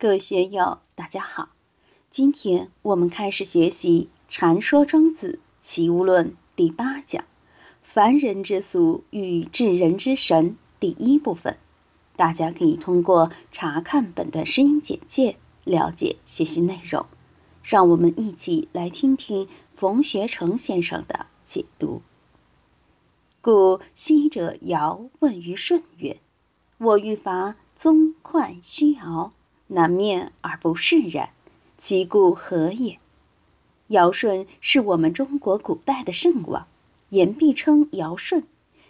各位学友，大家好。今天我们开始学习《禅说庄子齐物论》第八讲“凡人之俗与至人之神”第一部分。大家可以通过查看本段声音简介了解学习内容。让我们一起来听听冯学成先生的解读。故昔者尧问于舜曰：“我欲伐宗快虚敖。”南面而不释然，其故何也？尧舜是我们中国古代的圣王，言必称尧舜，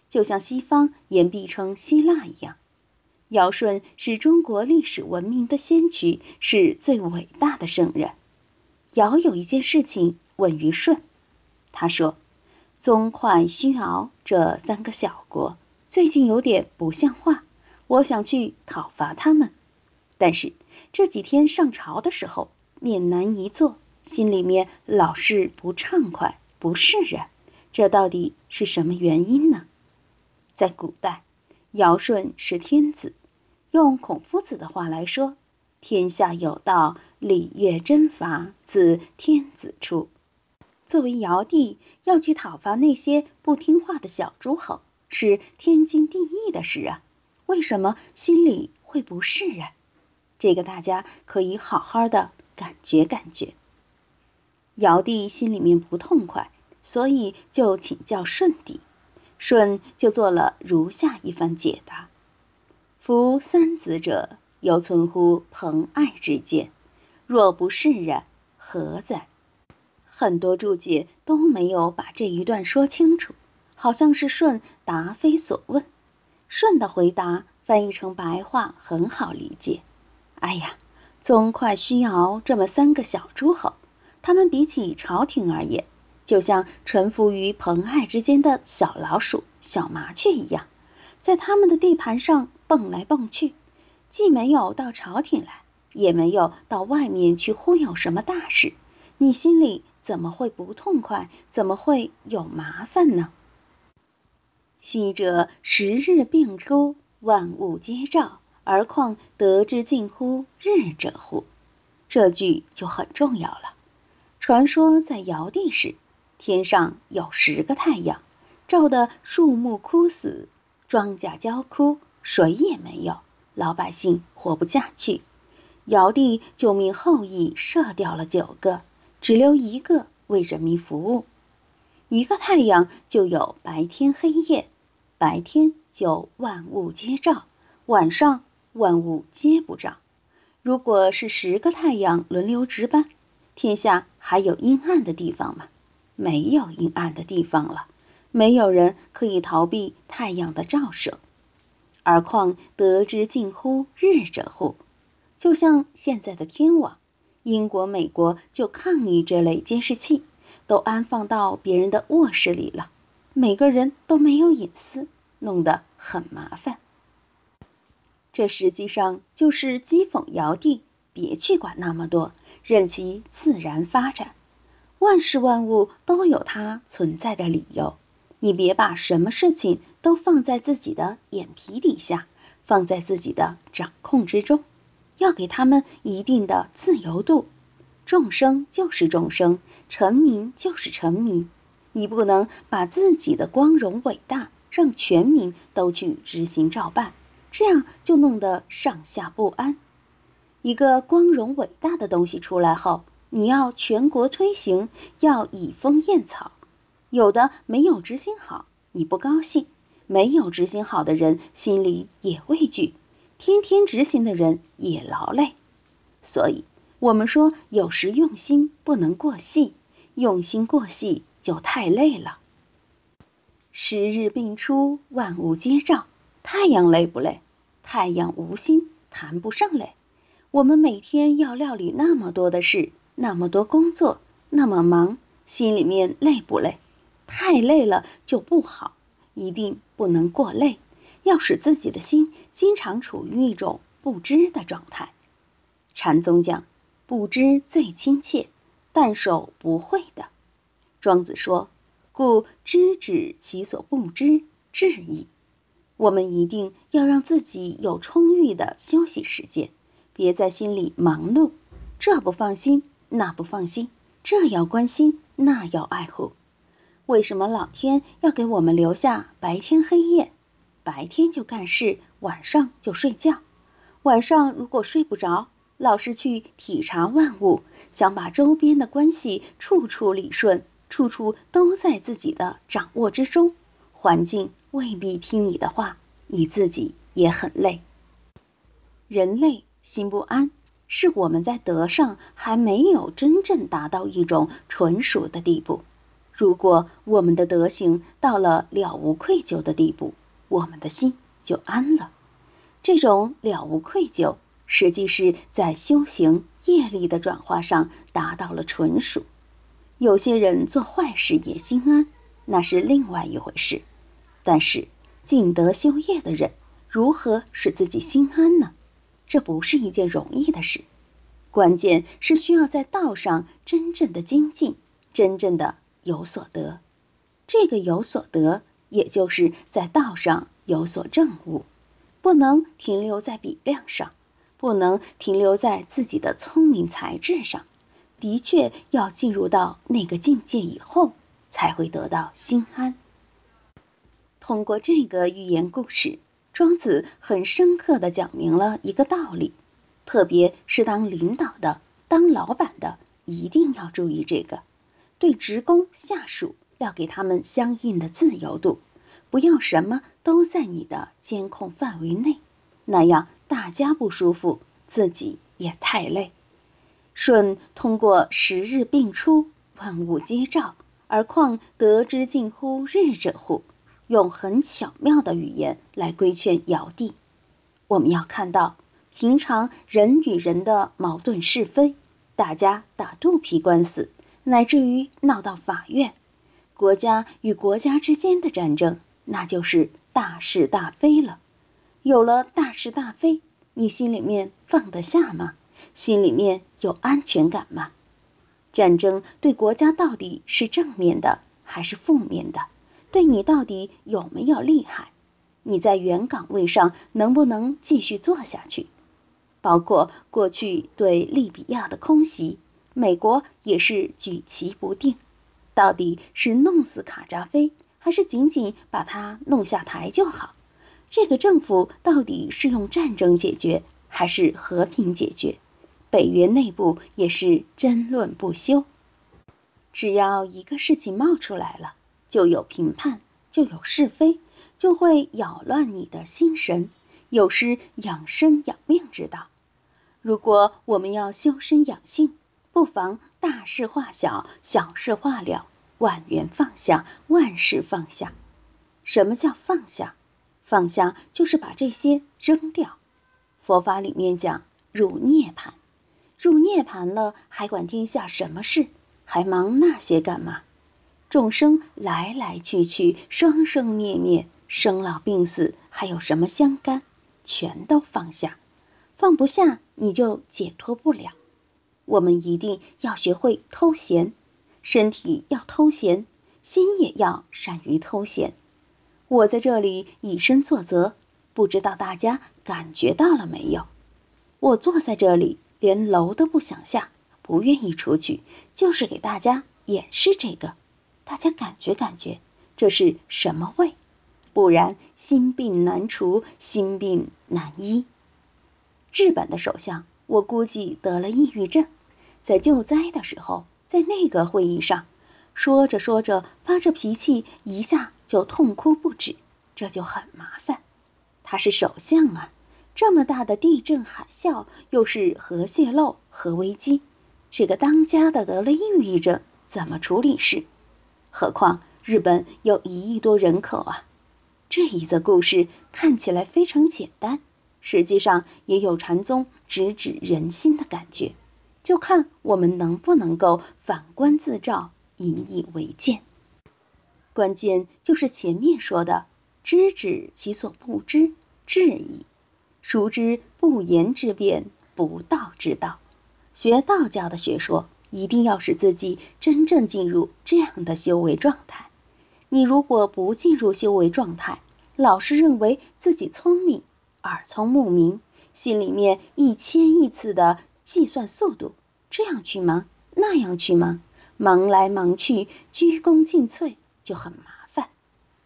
就像西方言必称希腊一样。尧舜是中国历史文明的先驱，是最伟大的圣人。尧有一件事情问于舜，他说：“宗彖虚敖这三个小国最近有点不像话，我想去讨伐他们。”但是这几天上朝的时候，面难一坐，心里面老是不畅快、不释然。这到底是什么原因呢？在古代，尧舜是天子，用孔夫子的话来说：“天下有道，礼乐征伐，自天子出。”作为尧帝，要去讨伐那些不听话的小诸侯，是天经地义的事啊。为什么心里会不释然？这个大家可以好好的感觉感觉。尧帝心里面不痛快，所以就请教舜帝，舜就做了如下一番解答：夫三子者，犹存乎朋爱之间，若不释然，何哉？很多注解都没有把这一段说清楚，好像是舜答非所问。舜的回答翻译成白话很好理解。哎呀，宗快需要这么三个小诸侯，他们比起朝廷而言，就像臣服于蓬艾之间的小老鼠、小麻雀一样，在他们的地盘上蹦来蹦去，既没有到朝廷来，也没有到外面去忽悠什么大事，你心里怎么会不痛快？怎么会有麻烦呢？昔者十日并出，万物皆照。而况得之近乎日者乎？这句就很重要了。传说在尧帝时，天上有十个太阳，照得树木枯死，庄稼焦枯，水也没有，老百姓活不下去。尧帝就命后羿射掉了九个，只留一个为人民服务。一个太阳就有白天黑夜，白天就万物皆照，晚上。万物皆不照。如果是十个太阳轮流值班，天下还有阴暗的地方吗？没有阴暗的地方了，没有人可以逃避太阳的照射。而况得之近乎日者乎？就像现在的天网，英国、美国就抗议这类监视器，都安放到别人的卧室里了，每个人都没有隐私，弄得很麻烦。这实际上就是讥讽尧帝，别去管那么多，任其自然发展。万事万物都有它存在的理由，你别把什么事情都放在自己的眼皮底下，放在自己的掌控之中，要给他们一定的自由度。众生就是众生，臣民就是臣民，你不能把自己的光荣伟大让全民都去执行照办。这样就弄得上下不安。一个光荣伟大的东西出来后，你要全国推行，要以风验草。有的没有执行好，你不高兴；没有执行好的人心里也畏惧，天天执行的人也劳累。所以，我们说有时用心不能过细，用心过细就太累了。十日并出，万物皆照。太阳累不累？太阳无心，谈不上累。我们每天要料理那么多的事，那么多工作，那么忙，心里面累不累？太累了就不好，一定不能过累，要使自己的心经常处于一种不知的状态。禅宗讲，不知最亲切，但守不会的。庄子说，故知止其所不知，至矣。我们一定要让自己有充裕的休息时间，别在心里忙碌，这不放心，那不放心，这要关心，那要爱护。为什么老天要给我们留下白天黑夜？白天就干事，晚上就睡觉。晚上如果睡不着，老是去体察万物，想把周边的关系处处理顺，处处都在自己的掌握之中。环境未必听你的话，你自己也很累。人类心不安，是我们在德上还没有真正达到一种纯熟的地步。如果我们的德行到了了无愧疚的地步，我们的心就安了。这种了无愧疚，实际是在修行业力的转化上达到了纯熟。有些人做坏事也心安，那是另外一回事。但是尽德修业的人，如何使自己心安呢？这不是一件容易的事。关键是需要在道上真正的精进，真正的。有所得，这个有所得，也就是在道上有所证悟，不能停留在比量上，不能停留在自己的聪明才智上，的确要进入到那个境界以后，才会得到心安。通过这个寓言故事，庄子很深刻的讲明了一个道理，特别是当领导的、当老板的，一定要注意这个。对职工下属要给他们相应的自由度，不要什么都在你的监控范围内，那样大家不舒服，自己也太累。舜通过十日并出，万物皆照，而况得之近乎日者乎？用很巧妙的语言来规劝尧帝。我们要看到，平常人与人的矛盾是非，大家打肚皮官司。乃至于闹到法院，国家与国家之间的战争，那就是大是大非了。有了大是大非，你心里面放得下吗？心里面有安全感吗？战争对国家到底是正面的还是负面的？对你到底有没有厉害？你在原岗位上能不能继续做下去？包括过去对利比亚的空袭。美国也是举棋不定，到底是弄死卡扎菲，还是仅仅把他弄下台就好？这个政府到底是用战争解决，还是和平解决？北约内部也是争论不休。只要一个事情冒出来了，就有评判，就有是非，就会扰乱你的心神，有失养生养命之道。如果我们要修身养性，不妨大事化小，小事化了，万缘放下，万事放下。什么叫放下？放下就是把这些扔掉。佛法里面讲入涅槃，入涅槃了，还管天下什么事？还忙那些干嘛？众生来来去去，生生灭灭，生老病死，还有什么相干？全都放下，放不下，你就解脱不了。我们一定要学会偷闲，身体要偷闲，心也要善于偷闲。我在这里以身作则，不知道大家感觉到了没有？我坐在这里，连楼都不想下，不愿意出去，就是给大家演示这个。大家感觉感觉，这是什么味？不然心病难除，心病难医。日本的首相，我估计得了抑郁症。在救灾的时候，在那个会议上，说着说着发着脾气，一下就痛哭不止，这就很麻烦。他是首相啊，这么大的地震海啸，又是核泄漏、核危机，这个当家的得了抑郁症，怎么处理事？何况日本有一亿多人口啊！这一则故事看起来非常简单，实际上也有禅宗直指人心的感觉。就看我们能不能够反观自照，引以为鉴。关键就是前面说的“知止其所不知，智矣；熟知不言之辩，不道之道。”学道教的学说，一定要使自己真正进入这样的修为状态。你如果不进入修为状态，老是认为自己聪明，耳聪目明，心里面一千亿次的计算速度，这样去忙，那样去忙，忙来忙去，鞠躬尽瘁，就很麻烦。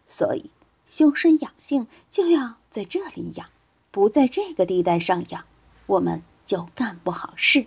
所以修身养性就要在这里养，不在这个地带上养，我们就干不好事。